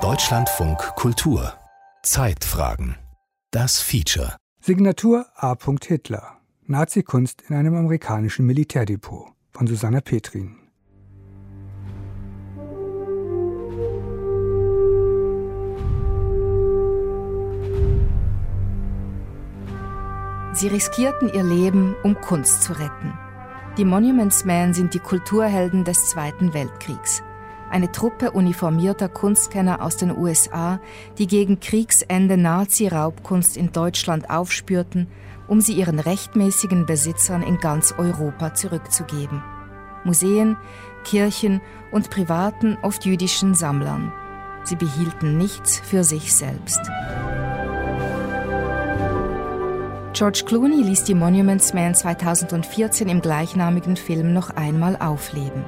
Deutschlandfunk Kultur Zeitfragen Das Feature Signatur A. Hitler Nazi-Kunst in einem amerikanischen Militärdepot von Susanna Petrin Sie riskierten ihr Leben, um Kunst zu retten. Die Monuments Men sind die Kulturhelden des Zweiten Weltkriegs. Eine Truppe uniformierter Kunstkenner aus den USA, die gegen Kriegsende Nazi-Raubkunst in Deutschland aufspürten, um sie ihren rechtmäßigen Besitzern in ganz Europa zurückzugeben. Museen, Kirchen und privaten, oft jüdischen Sammlern. Sie behielten nichts für sich selbst. George Clooney ließ die Monuments Men 2014 im gleichnamigen Film noch einmal aufleben.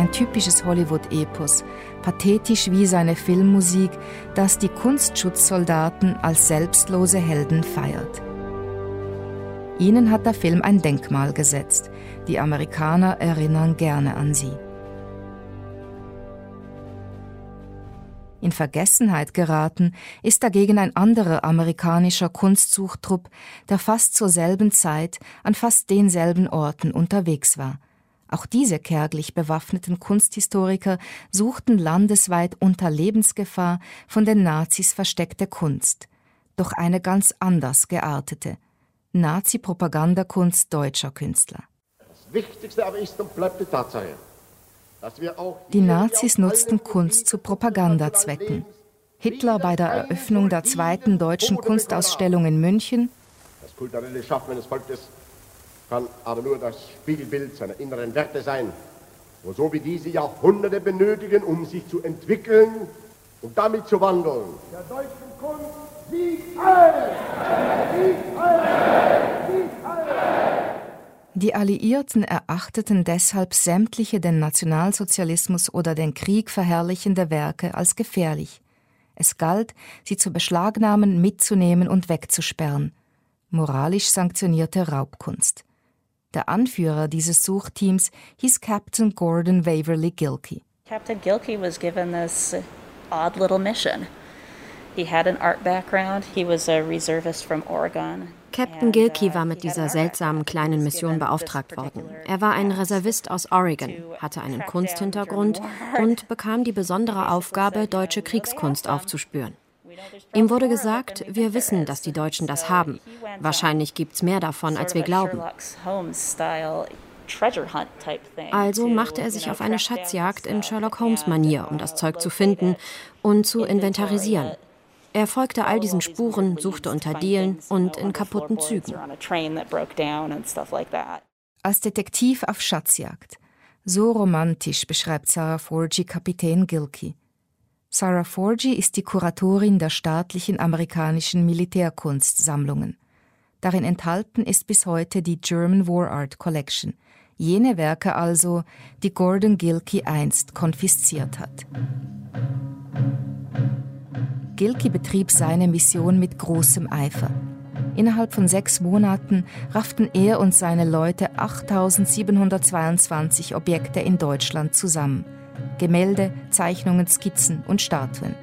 Ein typisches Hollywood-Epos, pathetisch wie seine Filmmusik, das die Kunstschutzsoldaten als selbstlose Helden feiert. Ihnen hat der Film ein Denkmal gesetzt. Die Amerikaner erinnern gerne an sie. In Vergessenheit geraten ist dagegen ein anderer amerikanischer Kunstsuchtrupp, der fast zur selben Zeit an fast denselben Orten unterwegs war. Auch diese kärglich bewaffneten Kunsthistoriker suchten landesweit unter Lebensgefahr von den Nazis versteckte Kunst, doch eine ganz anders geartete Nazi-Propagandakunst deutscher Künstler. Das Wichtigste aber ist und bleibt die Tatsache, die Nazis nutzten Kunst zu Propagandazwecken. Hitler bei der Eröffnung der zweiten deutschen Kunstausstellung in München. Das kulturelle Schaffen eines Volkes kann aber nur das Spiegelbild seiner inneren Werte sein, wo so wie diese Jahrhunderte benötigen, um sich zu entwickeln und damit zu wandeln. Der deutschen Kunst siegt all! Siegt all! Siegt all! Die Alliierten erachteten deshalb sämtliche den Nationalsozialismus oder den Krieg verherrlichende Werke als gefährlich. Es galt, sie zu beschlagnahmen, mitzunehmen und wegzusperren. Moralisch sanktionierte Raubkunst. Der Anführer dieses Suchteams hieß Captain Gordon Waverly Gilkey. Captain Gilkey was given this odd little mission. He had an art background. He was a reservist from Oregon. Captain Gilkey war mit dieser seltsamen kleinen Mission beauftragt worden. Er war ein Reservist aus Oregon, hatte einen Kunsthintergrund und bekam die besondere Aufgabe, deutsche Kriegskunst aufzuspüren. Ihm wurde gesagt, wir wissen, dass die Deutschen das haben. Wahrscheinlich gibt es mehr davon, als wir glauben. Also machte er sich auf eine Schatzjagd in Sherlock Holmes-Manier, um das Zeug zu finden und zu inventarisieren. Er folgte all diesen Spuren, suchte unter Dielen und in kaputten Zügen. Als Detektiv auf Schatzjagd. So romantisch beschreibt Sarah Forgy Kapitän Gilkey. Sarah Forgy ist die Kuratorin der staatlichen amerikanischen Militärkunstsammlungen. Darin enthalten ist bis heute die German War Art Collection, jene Werke also, die Gordon Gilkey einst konfisziert hat. Gilkey betrieb seine Mission mit großem Eifer. Innerhalb von sechs Monaten rafften er und seine Leute 8722 Objekte in Deutschland zusammen. Gemälde, Zeichnungen, Skizzen und Statuen.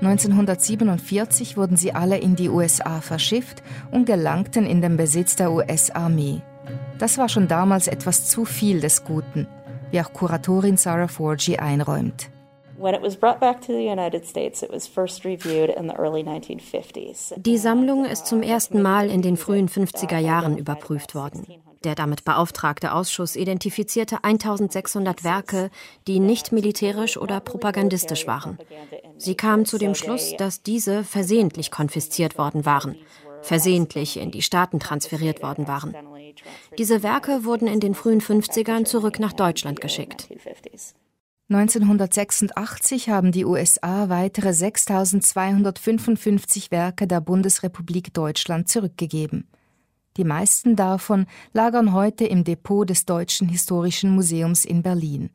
1947 wurden sie alle in die USA verschifft und gelangten in den Besitz der US-Armee. Das war schon damals etwas zu viel des Guten, wie auch Kuratorin Sarah Forgy einräumt. Die Sammlung ist zum ersten Mal in den frühen 50er Jahren überprüft worden. Der damit beauftragte Ausschuss identifizierte 1600 Werke, die nicht militärisch oder propagandistisch waren. Sie kamen zu dem Schluss, dass diese versehentlich konfisziert worden waren, versehentlich in die Staaten transferiert worden waren. Diese Werke wurden in den frühen 50ern zurück nach Deutschland geschickt. 1986 haben die USA weitere 6255 Werke der Bundesrepublik Deutschland zurückgegeben. Die meisten davon lagern heute im Depot des Deutschen Historischen Museums in Berlin.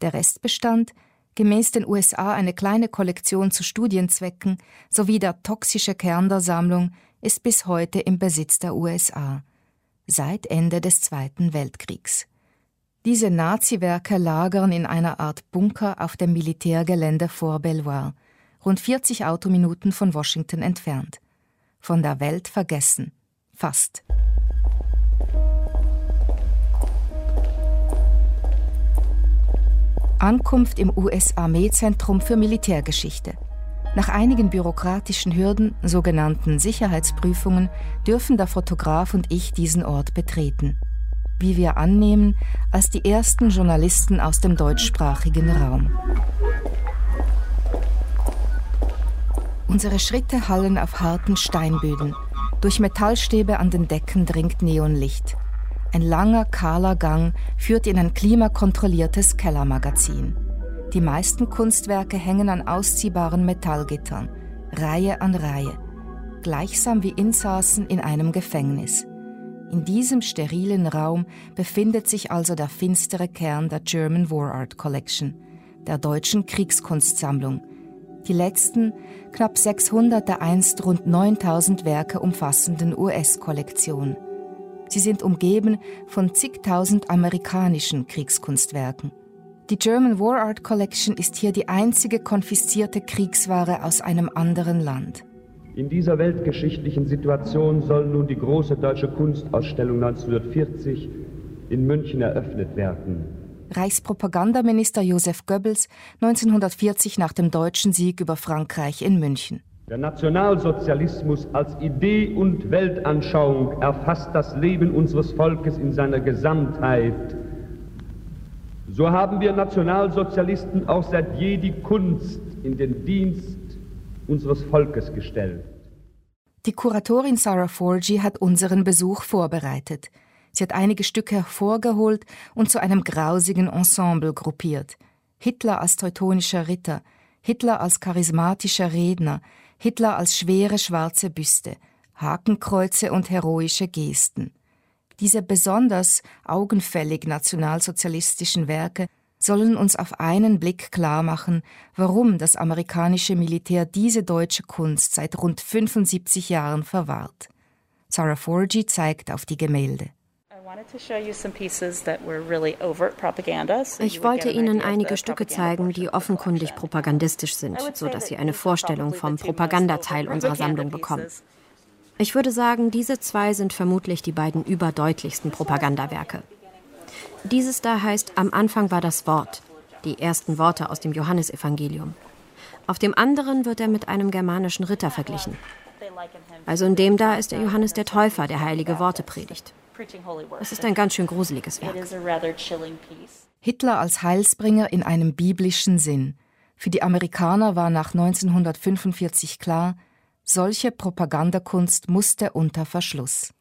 Der Restbestand, gemäß den USA eine kleine Kollektion zu Studienzwecken sowie der toxische Kern der Sammlung, ist bis heute im Besitz der USA. Seit Ende des Zweiten Weltkriegs. Diese Nazi-Werke lagern in einer Art Bunker auf dem Militärgelände vor Belvoir, rund 40 Autominuten von Washington entfernt. Von der Welt vergessen. Fast. Ankunft im US-Armeezentrum für Militärgeschichte. Nach einigen bürokratischen Hürden, sogenannten Sicherheitsprüfungen, dürfen der Fotograf und ich diesen Ort betreten. Wie wir annehmen, als die ersten Journalisten aus dem deutschsprachigen Raum. Unsere Schritte hallen auf harten Steinböden. Durch Metallstäbe an den Decken dringt Neonlicht. Ein langer, kahler Gang führt in ein klimakontrolliertes Kellermagazin. Die meisten Kunstwerke hängen an ausziehbaren Metallgittern, Reihe an Reihe, gleichsam wie Insassen in einem Gefängnis. In diesem sterilen Raum befindet sich also der finstere Kern der German War Art Collection, der deutschen Kriegskunstsammlung. Die letzten, knapp 600 der einst rund 9000 Werke umfassenden US-Kollektion. Sie sind umgeben von zigtausend amerikanischen Kriegskunstwerken. Die German War Art Collection ist hier die einzige konfiszierte Kriegsware aus einem anderen Land. In dieser weltgeschichtlichen Situation soll nun die große deutsche Kunstausstellung 1940 in München eröffnet werden. Reichspropagandaminister Josef Goebbels 1940 nach dem deutschen Sieg über Frankreich in München. Der Nationalsozialismus als Idee und Weltanschauung erfasst das Leben unseres Volkes in seiner Gesamtheit. So haben wir Nationalsozialisten auch seit je die Kunst in den Dienst unseres Volkes gestellt. Die Kuratorin Sarah Forgy hat unseren Besuch vorbereitet. Sie hat einige Stücke hervorgeholt und zu einem grausigen Ensemble gruppiert. Hitler als teutonischer Ritter, Hitler als charismatischer Redner, Hitler als schwere schwarze Büste, Hakenkreuze und heroische Gesten. Diese besonders augenfällig nationalsozialistischen Werke sollen uns auf einen Blick klarmachen, warum das amerikanische Militär diese deutsche Kunst seit rund 75 Jahren verwahrt. Sarah Forgy zeigt auf die Gemälde. Ich wollte Ihnen einige Stücke zeigen, die offenkundig propagandistisch sind, sodass Sie eine Vorstellung vom Propagandateil unserer Sammlung bekommen. Ich würde sagen, diese zwei sind vermutlich die beiden überdeutlichsten Propagandawerke. Dieses da heißt Am Anfang war das Wort, die ersten Worte aus dem Johannesevangelium. Auf dem anderen wird er mit einem germanischen Ritter verglichen. Also in dem da ist der Johannes der Täufer, der heilige Worte predigt. Es ist ein ganz schön gruseliges Werk. Hitler als Heilsbringer in einem biblischen Sinn. Für die Amerikaner war nach 1945 klar, solche Propagandakunst musste unter Verschluss.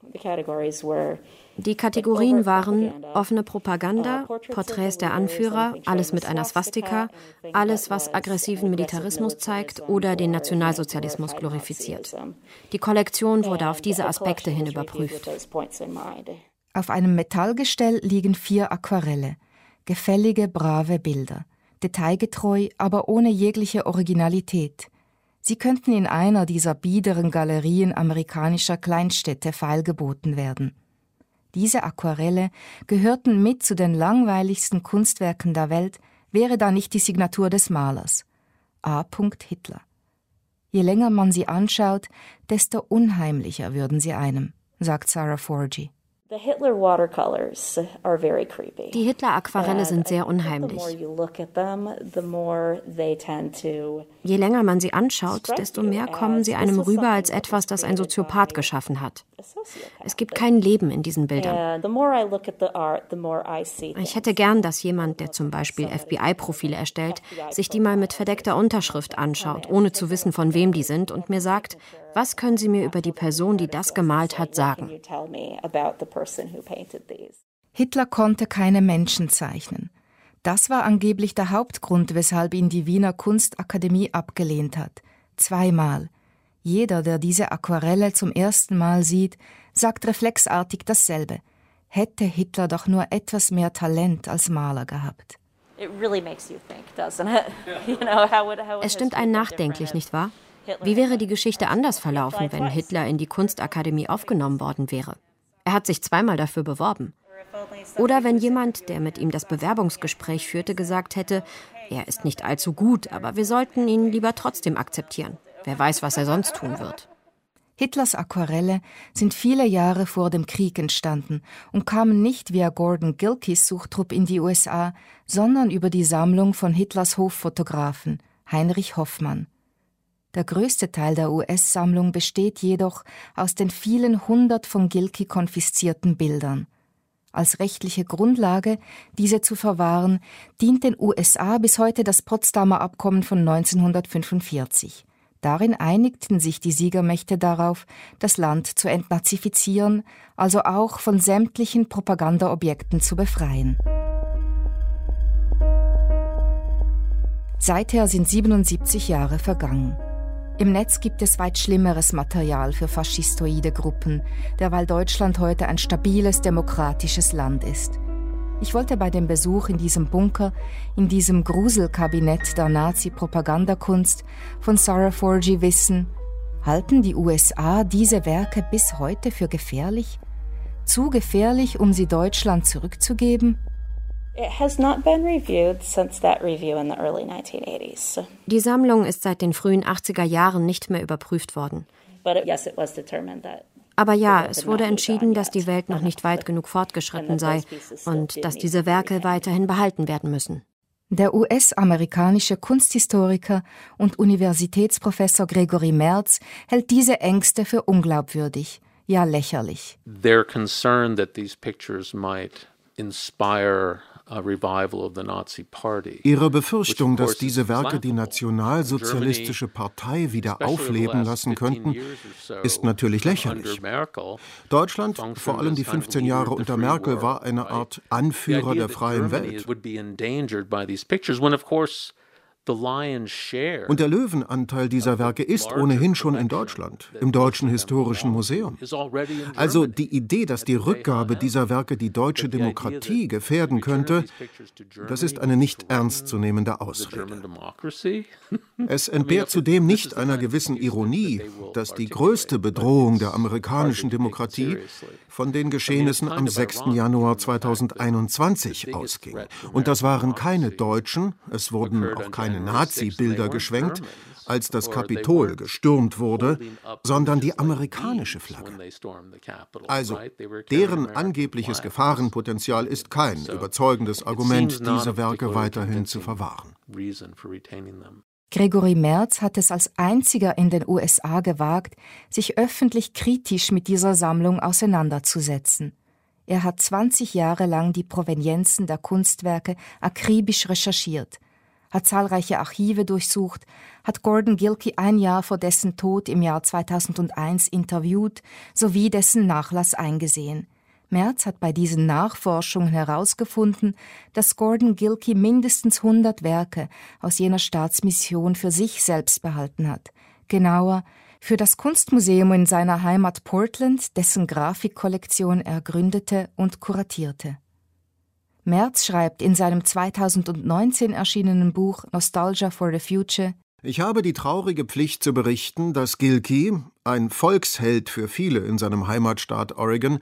Die Kategorien waren offene Propaganda, Porträts der Anführer, alles mit einer Swastika, alles, was aggressiven Militarismus zeigt oder den Nationalsozialismus glorifiziert. Die Kollektion wurde auf diese Aspekte hin überprüft. Auf einem Metallgestell liegen vier Aquarelle, gefällige, brave Bilder, detailgetreu, aber ohne jegliche Originalität. Sie könnten in einer dieser biederen Galerien amerikanischer Kleinstädte feilgeboten werden. Diese Aquarelle gehörten mit zu den langweiligsten Kunstwerken der Welt, wäre da nicht die Signatur des Malers. A. Hitler. Je länger man sie anschaut, desto unheimlicher würden sie einem, sagt Sarah Forgy. Die Hitler-Aquarelle sind sehr unheimlich. Je länger man sie anschaut, desto mehr kommen sie einem rüber als etwas, das ein Soziopath geschaffen hat. Es gibt kein Leben in diesen Bildern. Ich hätte gern, dass jemand, der zum Beispiel FBI-Profile erstellt, sich die mal mit verdeckter Unterschrift anschaut, ohne zu wissen, von wem die sind, und mir sagt, was können Sie mir über die Person, die das gemalt hat, sagen? Hitler konnte keine Menschen zeichnen. Das war angeblich der Hauptgrund, weshalb ihn die Wiener Kunstakademie abgelehnt hat. Zweimal. Jeder, der diese Aquarelle zum ersten Mal sieht, sagt reflexartig dasselbe. Hätte Hitler doch nur etwas mehr Talent als Maler gehabt. Es stimmt einen nachdenklich, nicht wahr? Wie wäre die Geschichte anders verlaufen, wenn Hitler in die Kunstakademie aufgenommen worden wäre? Er hat sich zweimal dafür beworben. Oder wenn jemand, der mit ihm das Bewerbungsgespräch führte, gesagt hätte, er ist nicht allzu gut, aber wir sollten ihn lieber trotzdem akzeptieren. Wer weiß, was er sonst tun wird. Hitlers Aquarelle sind viele Jahre vor dem Krieg entstanden und kamen nicht via Gordon Gilkeys Suchtrupp in die USA, sondern über die Sammlung von Hitlers Hoffotografen Heinrich Hoffmann. Der größte Teil der US-Sammlung besteht jedoch aus den vielen hundert von Gilkey konfiszierten Bildern. Als rechtliche Grundlage, diese zu verwahren, dient den USA bis heute das Potsdamer Abkommen von 1945. Darin einigten sich die Siegermächte darauf, das Land zu entnazifizieren, also auch von sämtlichen Propagandaobjekten zu befreien. Seither sind 77 Jahre vergangen. Im Netz gibt es weit schlimmeres Material für faschistoide Gruppen, derweil Deutschland heute ein stabiles demokratisches Land ist. Ich wollte bei dem Besuch in diesem Bunker, in diesem Gruselkabinett der Nazi-Propagandakunst von Sarah Forgy wissen, halten die USA diese Werke bis heute für gefährlich? Zu gefährlich, um sie Deutschland zurückzugeben? Die Sammlung ist seit den frühen 80er Jahren nicht mehr überprüft worden. But yes, it was determined that aber ja, es wurde entschieden, dass die Welt noch nicht weit genug fortgeschritten sei und dass diese Werke weiterhin behalten werden müssen. Der US-amerikanische Kunsthistoriker und Universitätsprofessor Gregory Merz hält diese Ängste für unglaubwürdig, ja lächerlich. They're concerned that these pictures might inspire Ihre Befürchtung, dass diese Werke die nationalsozialistische Partei wieder aufleben lassen könnten, ist natürlich lächerlich. Deutschland, vor allem die 15 Jahre unter Merkel, war eine Art Anführer der freien Welt. Und der Löwenanteil dieser Werke ist ohnehin schon in Deutschland, im Deutschen Historischen Museum. Also die Idee, dass die Rückgabe dieser Werke die deutsche Demokratie gefährden könnte, das ist eine nicht ernstzunehmende Ausrede. Es entbehrt zudem nicht einer gewissen Ironie, dass die größte Bedrohung der amerikanischen Demokratie von den Geschehnissen am 6. Januar 2021 ausging. Und das waren keine Deutschen, es wurden auch keine Nazi-Bilder geschwenkt, als das Kapitol gestürmt wurde, sondern die amerikanische Flagge. Also, deren angebliches Gefahrenpotenzial ist kein überzeugendes Argument, diese Werke weiterhin zu verwahren. Gregory Merz hat es als einziger in den USA gewagt, sich öffentlich kritisch mit dieser Sammlung auseinanderzusetzen. Er hat 20 Jahre lang die Provenienzen der Kunstwerke akribisch recherchiert, hat zahlreiche Archive durchsucht, hat Gordon Gilkey ein Jahr vor dessen Tod im Jahr 2001 interviewt sowie dessen Nachlass eingesehen. Merz hat bei diesen Nachforschungen herausgefunden, dass Gordon Gilkey mindestens 100 Werke aus jener Staatsmission für sich selbst behalten hat. Genauer, für das Kunstmuseum in seiner Heimat Portland, dessen Grafikkollektion er gründete und kuratierte. Merz schreibt in seinem 2019 erschienenen Buch Nostalgia for the Future ich habe die traurige Pflicht zu berichten, dass Gilkey, ein Volksheld für viele in seinem Heimatstaat Oregon,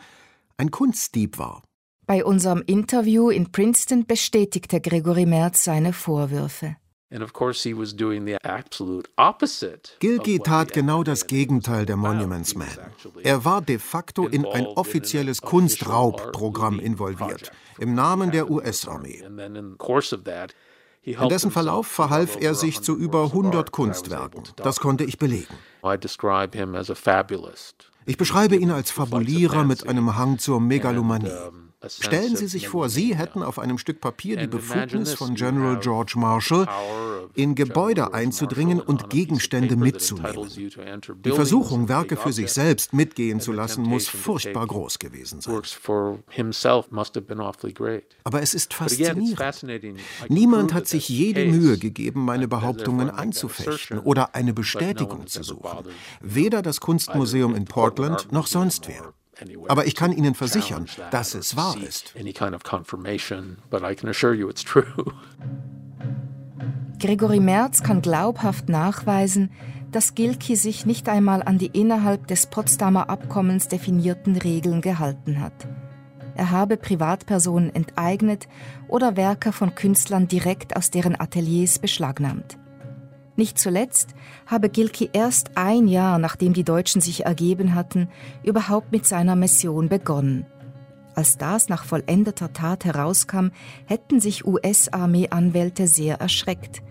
ein Kunstdieb war. Bei unserem Interview in Princeton bestätigte Gregory Merz seine Vorwürfe. Gilkey tat genau das Gegenteil der Monuments Man. Er war de facto in ein offizielles Kunstraubprogramm involviert, im Namen der US-Armee. In dessen Verlauf verhalf er sich zu über 100 Kunstwerken. Das konnte ich belegen. Ich beschreibe ihn als Fabulierer mit einem Hang zur Megalomanie. Stellen Sie sich vor, Sie hätten auf einem Stück Papier die Befugnis von General George Marshall, in Gebäude einzudringen und Gegenstände mitzunehmen. Die Versuchung, Werke für sich selbst mitgehen zu lassen, muss furchtbar groß gewesen sein. Aber es ist faszinierend. Niemand hat sich jede Mühe gegeben, meine Behauptungen anzufechten oder eine Bestätigung zu suchen. Weder das Kunstmuseum in Portland noch sonst wer. Aber ich kann Ihnen versichern, dass es wahr ist. Gregory Merz kann glaubhaft nachweisen, dass Gilkey sich nicht einmal an die innerhalb des Potsdamer Abkommens definierten Regeln gehalten hat. er habe Privatpersonen enteignet oder Werke von Künstlern direkt aus deren Ateliers beschlagnahmt. Nicht zuletzt habe Gilkey erst ein Jahr nachdem die Deutschen sich ergeben hatten, überhaupt mit seiner Mission begonnen. Als das nach vollendeter Tat herauskam, hätten sich US-Armee-Anwälte sehr erschreckt.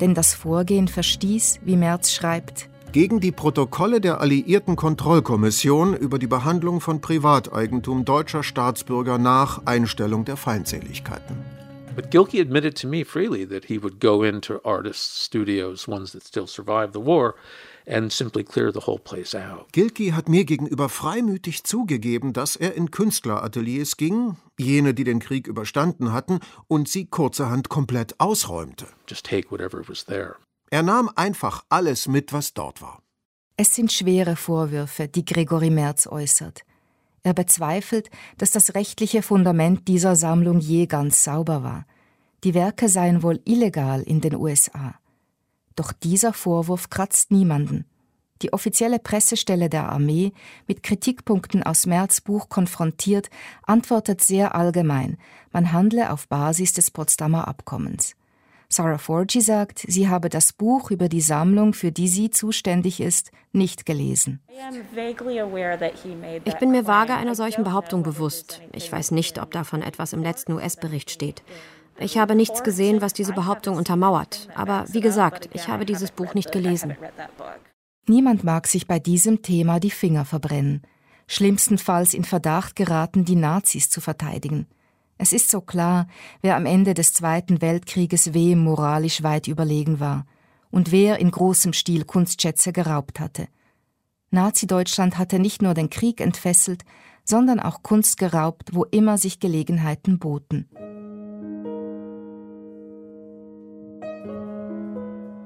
Denn das Vorgehen verstieß, wie Merz schreibt, gegen die Protokolle der Alliierten Kontrollkommission über die Behandlung von Privateigentum deutscher Staatsbürger nach Einstellung der Feindseligkeiten. But Gilkey admitted to me freely that he would go into artists' studios, ones that still survived the war, and simply clear the whole place out. Gilkey hat mir gegenüber freimütig zugegeben, dass er in Künstlerateliers ging, jene, die den Krieg überstanden hatten, und sie kurzerhand komplett ausräumte. Just take whatever was there. Er nahm einfach alles mit, was dort war. Es sind schwere Vorwürfe, die Gregory Merz äußert. Er bezweifelt, dass das rechtliche Fundament dieser Sammlung je ganz sauber war. Die Werke seien wohl illegal in den USA. Doch dieser Vorwurf kratzt niemanden. Die offizielle Pressestelle der Armee, mit Kritikpunkten aus Merz Buch konfrontiert, antwortet sehr allgemein, man handle auf Basis des Potsdamer Abkommens. Sarah Forgy sagt, sie habe das Buch über die Sammlung, für die sie zuständig ist, nicht gelesen. Ich bin mir vage einer solchen Behauptung bewusst. Ich weiß nicht, ob davon etwas im letzten US-Bericht steht. Ich habe nichts gesehen, was diese Behauptung untermauert. Aber wie gesagt, ich habe dieses Buch nicht gelesen. Niemand mag sich bei diesem Thema die Finger verbrennen. Schlimmstenfalls in Verdacht geraten, die Nazis zu verteidigen. Es ist so klar, wer am Ende des Zweiten Weltkrieges wem moralisch weit überlegen war und wer in großem Stil Kunstschätze geraubt hatte. Nazi-Deutschland hatte nicht nur den Krieg entfesselt, sondern auch Kunst geraubt, wo immer sich Gelegenheiten boten.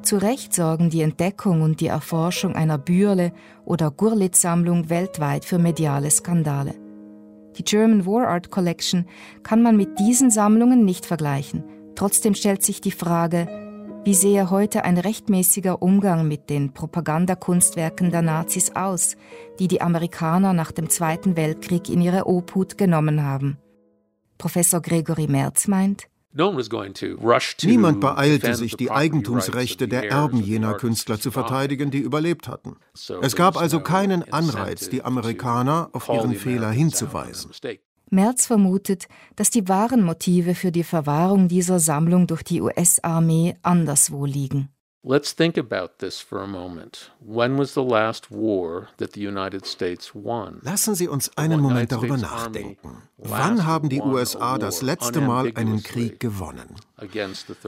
Zu Recht sorgen die Entdeckung und die Erforschung einer Bürle- oder Gurlitt-Sammlung weltweit für mediale Skandale. Die German War Art Collection kann man mit diesen Sammlungen nicht vergleichen. Trotzdem stellt sich die Frage, wie sehe heute ein rechtmäßiger Umgang mit den Propagandakunstwerken der Nazis aus, die die Amerikaner nach dem Zweiten Weltkrieg in ihre Obhut genommen haben? Professor Gregory Merz meint, Niemand beeilte sich, die Eigentumsrechte der Erben jener Künstler zu verteidigen, die überlebt hatten. Es gab also keinen Anreiz, die Amerikaner auf ihren Fehler hinzuweisen. Merz vermutet, dass die wahren Motive für die Verwahrung dieser Sammlung durch die US-Armee anderswo liegen. Let's think about this for a moment. When was the last war that the United States won? Lassen Sie uns einen Moment darüber nachdenken. Wann haben die USA das letzte Mal einen Krieg gewonnen?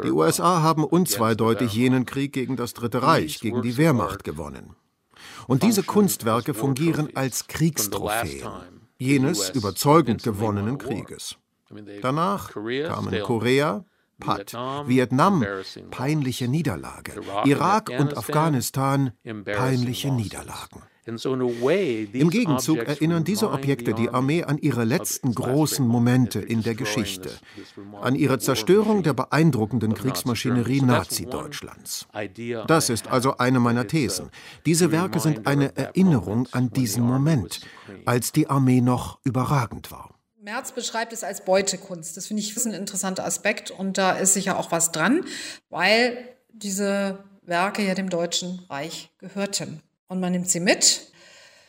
Die USA haben unzweideutig jenen Krieg gegen das Dritte Reich, gegen die Wehrmacht gewonnen. Und diese Kunstwerke fungieren als Kriegstrophäen, jenes überzeugend gewonnenen Krieges. Danach kamen Korea, Pat, Vietnam, peinliche Niederlage, Irak und Afghanistan, peinliche Niederlagen. Im Gegenzug erinnern diese Objekte die Armee an ihre letzten großen Momente in der Geschichte, an ihre Zerstörung der beeindruckenden Kriegsmaschinerie Nazi-Deutschlands. Das ist also eine meiner Thesen. Diese Werke sind eine Erinnerung an diesen Moment, als die Armee noch überragend war. Merz beschreibt es als Beutekunst. Das finde ich ein interessanter Aspekt und da ist sicher auch was dran, weil diese Werke ja dem Deutschen Reich gehörten. Und man nimmt sie mit.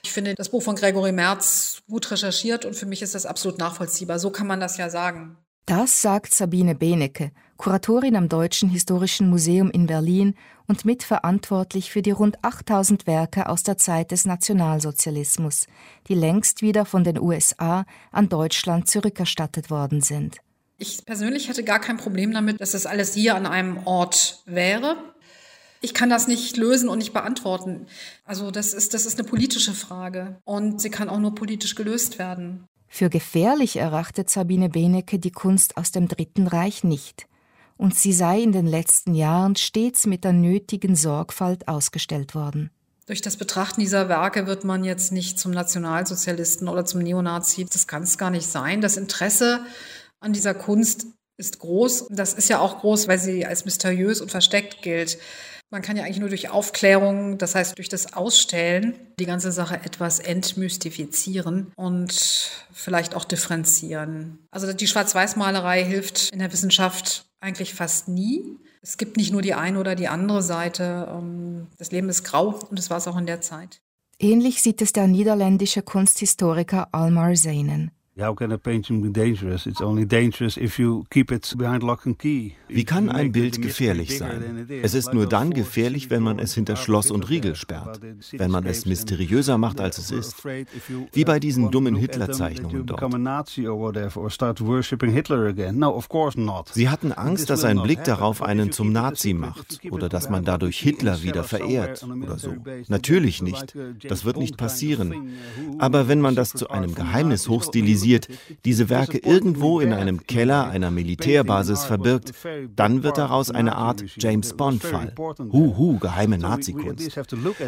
Ich finde das Buch von Gregory Merz gut recherchiert und für mich ist das absolut nachvollziehbar. So kann man das ja sagen. Das sagt Sabine Benecke, Kuratorin am Deutschen Historischen Museum in Berlin und mitverantwortlich für die rund 8000 Werke aus der Zeit des Nationalsozialismus, die längst wieder von den USA an Deutschland zurückerstattet worden sind. Ich persönlich hätte gar kein Problem damit, dass das alles hier an einem Ort wäre. Ich kann das nicht lösen und nicht beantworten. Also das ist, das ist eine politische Frage und sie kann auch nur politisch gelöst werden. Für gefährlich erachtet Sabine Benecke die Kunst aus dem Dritten Reich nicht, und sie sei in den letzten Jahren stets mit der nötigen Sorgfalt ausgestellt worden. Durch das Betrachten dieser Werke wird man jetzt nicht zum Nationalsozialisten oder zum Neonazi. Das kann es gar nicht sein. Das Interesse an dieser Kunst ist groß. Das ist ja auch groß, weil sie als mysteriös und versteckt gilt. Man kann ja eigentlich nur durch Aufklärung, das heißt durch das Ausstellen, die ganze Sache etwas entmystifizieren und vielleicht auch differenzieren. Also die Schwarz-Weiß-Malerei hilft in der Wissenschaft eigentlich fast nie. Es gibt nicht nur die eine oder die andere Seite. Ähm, das Leben ist grau und das war es auch in der Zeit. Ähnlich sieht es der niederländische Kunsthistoriker Almar Zeinen. Wie kann ein Bild gefährlich sein? Es ist nur dann gefährlich, wenn man es hinter Schloss und Riegel sperrt, wenn man es mysteriöser macht, als es ist. Wie bei diesen dummen Hitler-Zeichnungen dort. Sie hatten Angst, dass ein Blick darauf einen zum Nazi macht oder dass man dadurch Hitler wieder verehrt oder so. Natürlich nicht. Das wird nicht passieren. Aber wenn man das zu einem Geheimnis hochstilisiert, organisiert, diese Werke irgendwo in einem Keller einer Militärbasis verbirgt, dann wird daraus eine Art James Bond-Fall. Huhu, geheime Nazikunst.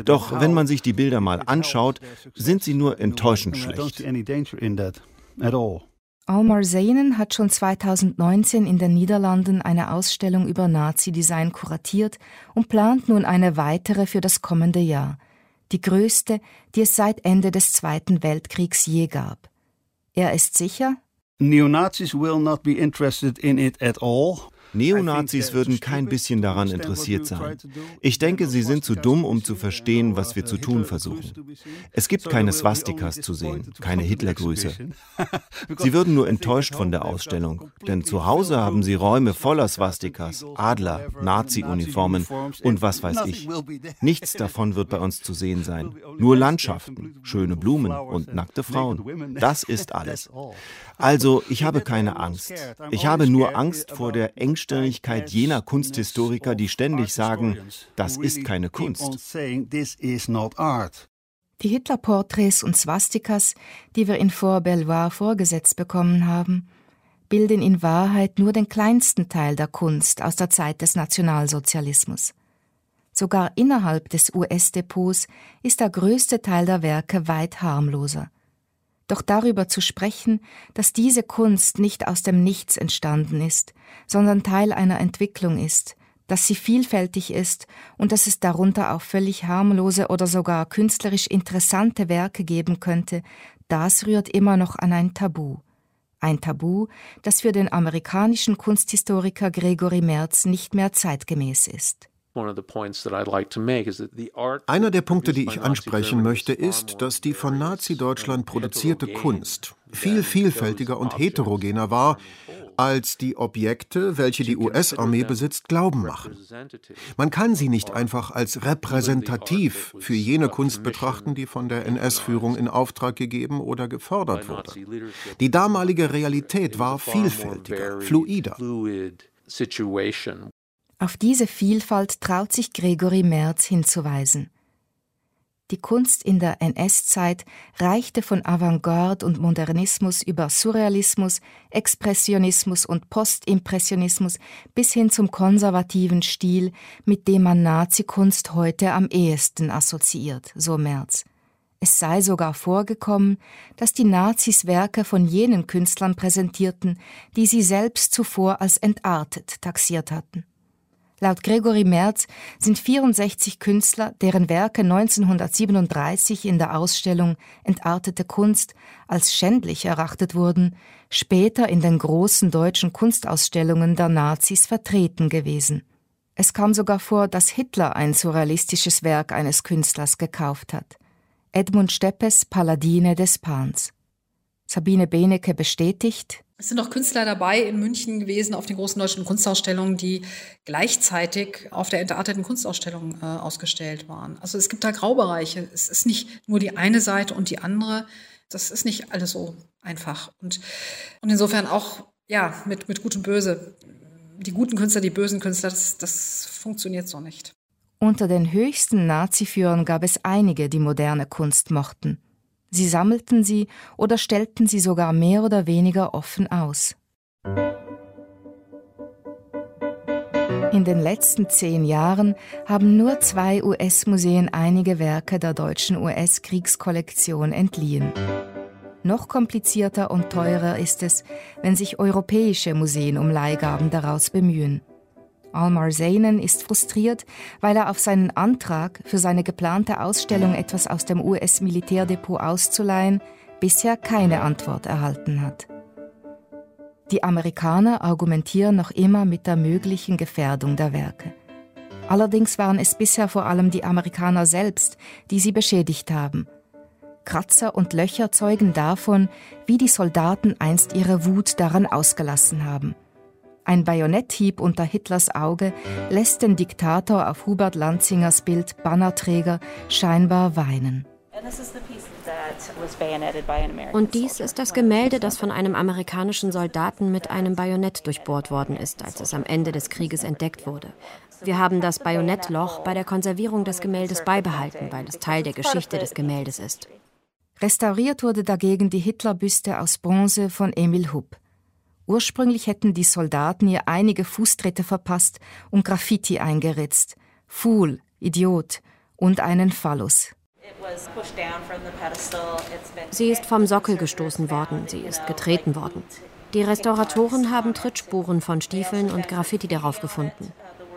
Doch wenn man sich die Bilder mal anschaut, sind sie nur enttäuschend schlecht. Almar Zeinen hat schon 2019 in den Niederlanden eine Ausstellung über Nazi-Design kuratiert und plant nun eine weitere für das kommende Jahr. Die größte, die es seit Ende des Zweiten Weltkriegs je gab. Er ist sicher, Neonazis will not be interested in it at all. Neonazis würden kein bisschen daran interessiert sein. Ich denke, sie sind zu dumm, um zu verstehen, was wir zu tun versuchen. Es gibt keine Swastikas zu sehen, keine Hitlergrüße. Sie würden nur enttäuscht von der Ausstellung, denn zu Hause haben sie Räume voller Swastikas, Adler, Nazi-Uniformen und was weiß ich. Nichts davon wird bei uns zu sehen sein. Nur Landschaften, schöne Blumen und nackte Frauen. Das ist alles. Also, ich habe keine Angst. Ich habe nur Angst vor der Ängste Engstirnigkeit jener Kunsthistoriker, die ständig sagen, das ist keine Kunst. Die Hitlerporträts und Swastikas, die wir in Fort Belvoir vorgesetzt bekommen haben, bilden in Wahrheit nur den kleinsten Teil der Kunst aus der Zeit des Nationalsozialismus. Sogar innerhalb des US-Depots ist der größte Teil der Werke weit harmloser. Doch darüber zu sprechen, dass diese Kunst nicht aus dem Nichts entstanden ist, sondern Teil einer Entwicklung ist, dass sie vielfältig ist und dass es darunter auch völlig harmlose oder sogar künstlerisch interessante Werke geben könnte, das rührt immer noch an ein Tabu. Ein Tabu, das für den amerikanischen Kunsthistoriker Gregory Merz nicht mehr zeitgemäß ist. Einer der Punkte, die ich ansprechen möchte, ist, dass die von Nazi-Deutschland produzierte Kunst viel vielfältiger und heterogener war, als die Objekte, welche die US-Armee besitzt, glauben machen. Man kann sie nicht einfach als repräsentativ für jene Kunst betrachten, die von der NS-Führung in Auftrag gegeben oder gefördert wurde. Die damalige Realität war vielfältiger, fluider. Auf diese Vielfalt traut sich Gregory Merz hinzuweisen. Die Kunst in der NS-Zeit reichte von Avantgarde und Modernismus über Surrealismus, Expressionismus und Postimpressionismus bis hin zum konservativen Stil, mit dem man Nazikunst heute am ehesten assoziiert, so Merz. Es sei sogar vorgekommen, dass die Nazis Werke von jenen Künstlern präsentierten, die sie selbst zuvor als entartet taxiert hatten. Laut Gregory Merz sind 64 Künstler, deren Werke 1937 in der Ausstellung Entartete Kunst als schändlich erachtet wurden, später in den großen deutschen Kunstausstellungen der Nazis vertreten gewesen. Es kam sogar vor, dass Hitler ein surrealistisches Werk eines Künstlers gekauft hat. Edmund Steppes Paladine des Pans. Sabine Benecke bestätigt, es sind auch Künstler dabei in München gewesen auf den großen deutschen Kunstausstellungen, die gleichzeitig auf der entarteten Kunstausstellung äh, ausgestellt waren. Also es gibt da Graubereiche. Es ist nicht nur die eine Seite und die andere. Das ist nicht alles so einfach. Und, und insofern auch, ja, mit, mit Gut und Böse. Die guten Künstler, die bösen Künstler, das, das funktioniert so nicht. Unter den höchsten Naziführern gab es einige, die moderne Kunst mochten. Sie sammelten sie oder stellten sie sogar mehr oder weniger offen aus. In den letzten zehn Jahren haben nur zwei US-Museen einige Werke der deutschen US-Kriegskollektion entliehen. Noch komplizierter und teurer ist es, wenn sich europäische Museen um Leihgaben daraus bemühen. Almar Zeinen ist frustriert, weil er auf seinen Antrag, für seine geplante Ausstellung etwas aus dem US-Militärdepot auszuleihen, bisher keine Antwort erhalten hat. Die Amerikaner argumentieren noch immer mit der möglichen Gefährdung der Werke. Allerdings waren es bisher vor allem die Amerikaner selbst, die sie beschädigt haben. Kratzer und Löcher zeugen davon, wie die Soldaten einst ihre Wut daran ausgelassen haben. Ein Bajonetthieb unter Hitlers Auge lässt den Diktator auf Hubert Lanzingers Bild Bannerträger scheinbar weinen. Und dies ist das Gemälde, das von einem amerikanischen Soldaten mit einem Bajonett durchbohrt worden ist, als es am Ende des Krieges entdeckt wurde. Wir haben das Bajonettloch bei der Konservierung des Gemäldes beibehalten, weil es Teil der Geschichte des Gemäldes ist. Restauriert wurde dagegen die Hitlerbüste aus Bronze von Emil Hupp. Ursprünglich hätten die Soldaten ihr einige Fußtritte verpasst und Graffiti eingeritzt. Fool, Idiot und einen Phallus. Sie ist vom Sockel gestoßen worden, sie ist getreten worden. Die Restauratoren haben Trittspuren von Stiefeln und Graffiti darauf gefunden.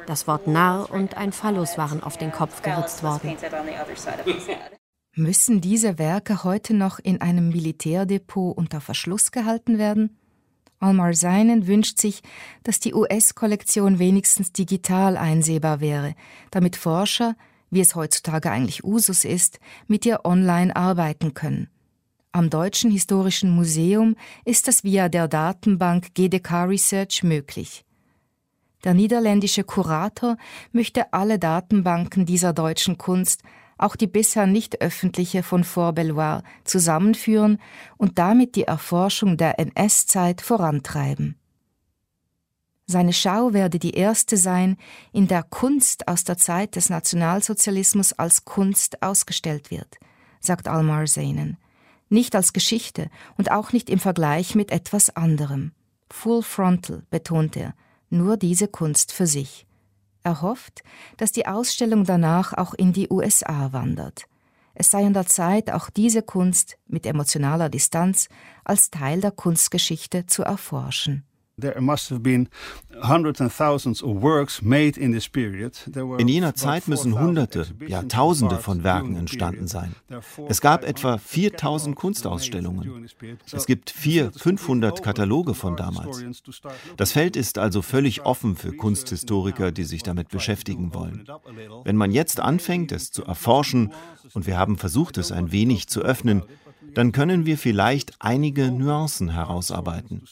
Das Wort Narr und ein Phallus waren auf den Kopf geritzt worden. Müssen diese Werke heute noch in einem Militärdepot unter Verschluss gehalten werden? Almar Seinen wünscht sich, dass die US-Kollektion wenigstens digital einsehbar wäre, damit Forscher, wie es heutzutage eigentlich Usus ist, mit ihr online arbeiten können. Am Deutschen Historischen Museum ist das via der Datenbank GDK Research möglich. Der niederländische Kurator möchte alle Datenbanken dieser deutschen Kunst, auch die bisher nicht öffentliche von Forbelloir, zusammenführen und damit die Erforschung der NS-Zeit vorantreiben. Seine Schau werde die erste sein, in der Kunst aus der Zeit des Nationalsozialismus als Kunst ausgestellt wird, sagt Almar Zeinen. Nicht als Geschichte und auch nicht im Vergleich mit etwas anderem. Full frontal, betont er, nur diese Kunst für sich. Er hofft, dass die Ausstellung danach auch in die USA wandert. Es sei an der Zeit, auch diese Kunst mit emotionaler Distanz als Teil der Kunstgeschichte zu erforschen. In jener Zeit müssen Hunderte, ja Tausende von Werken entstanden sein. Es gab etwa 4000 Kunstausstellungen. Es gibt 400, 500 Kataloge von damals. Das Feld ist also völlig offen für Kunsthistoriker, die sich damit beschäftigen wollen. Wenn man jetzt anfängt, es zu erforschen, und wir haben versucht, es ein wenig zu öffnen, dann können wir vielleicht einige Nuancen herausarbeiten.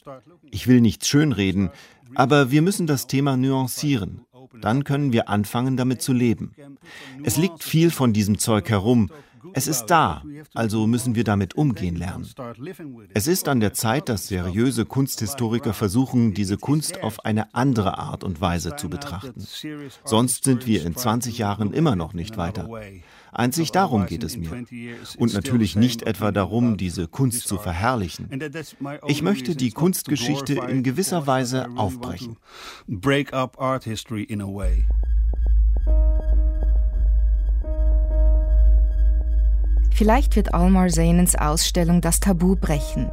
Ich will nichts schönreden, aber wir müssen das Thema nuancieren. Dann können wir anfangen, damit zu leben. Es liegt viel von diesem Zeug herum. Es ist da, also müssen wir damit umgehen lernen. Es ist an der Zeit, dass seriöse Kunsthistoriker versuchen, diese Kunst auf eine andere Art und Weise zu betrachten. Sonst sind wir in 20 Jahren immer noch nicht weiter. Einzig darum geht es mir. Und natürlich nicht etwa darum, diese Kunst zu verherrlichen. Ich möchte die Kunstgeschichte in gewisser Weise aufbrechen. Vielleicht wird Almar Zainens Ausstellung das Tabu brechen.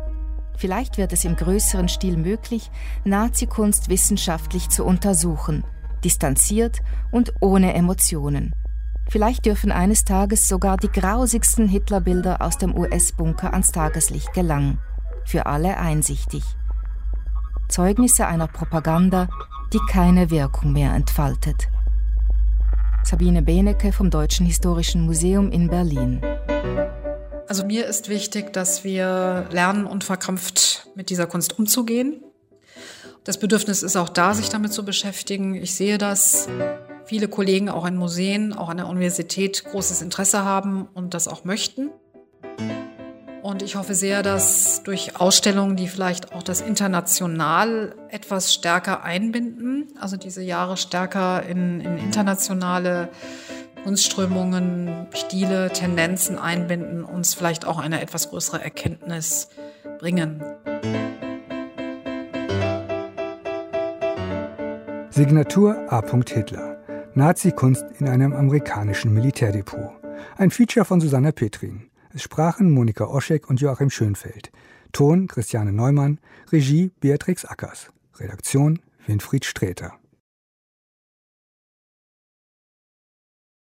Vielleicht wird es im größeren Stil möglich, Nazikunst wissenschaftlich zu untersuchen, distanziert und ohne Emotionen. Vielleicht dürfen eines Tages sogar die grausigsten Hitlerbilder aus dem US-Bunker ans Tageslicht gelangen. Für alle einsichtig. Zeugnisse einer Propaganda, die keine Wirkung mehr entfaltet. Sabine Benecke vom Deutschen Historischen Museum in Berlin. Also mir ist wichtig, dass wir lernen, unverkrampft mit dieser Kunst umzugehen. Das Bedürfnis ist auch da, sich damit zu beschäftigen. Ich sehe das viele Kollegen auch in Museen, auch an der Universität großes Interesse haben und das auch möchten. Und ich hoffe sehr, dass durch Ausstellungen, die vielleicht auch das international etwas stärker einbinden, also diese Jahre stärker in, in internationale Kunstströmungen, Stile, Tendenzen einbinden, uns vielleicht auch eine etwas größere Erkenntnis bringen. Signatur A. Hitler. Nazi-Kunst in einem amerikanischen Militärdepot. Ein Feature von Susanna Petrin. Es sprachen Monika Oschek und Joachim Schönfeld. Ton Christiane Neumann, Regie Beatrix Ackers. Redaktion Winfried Sträter.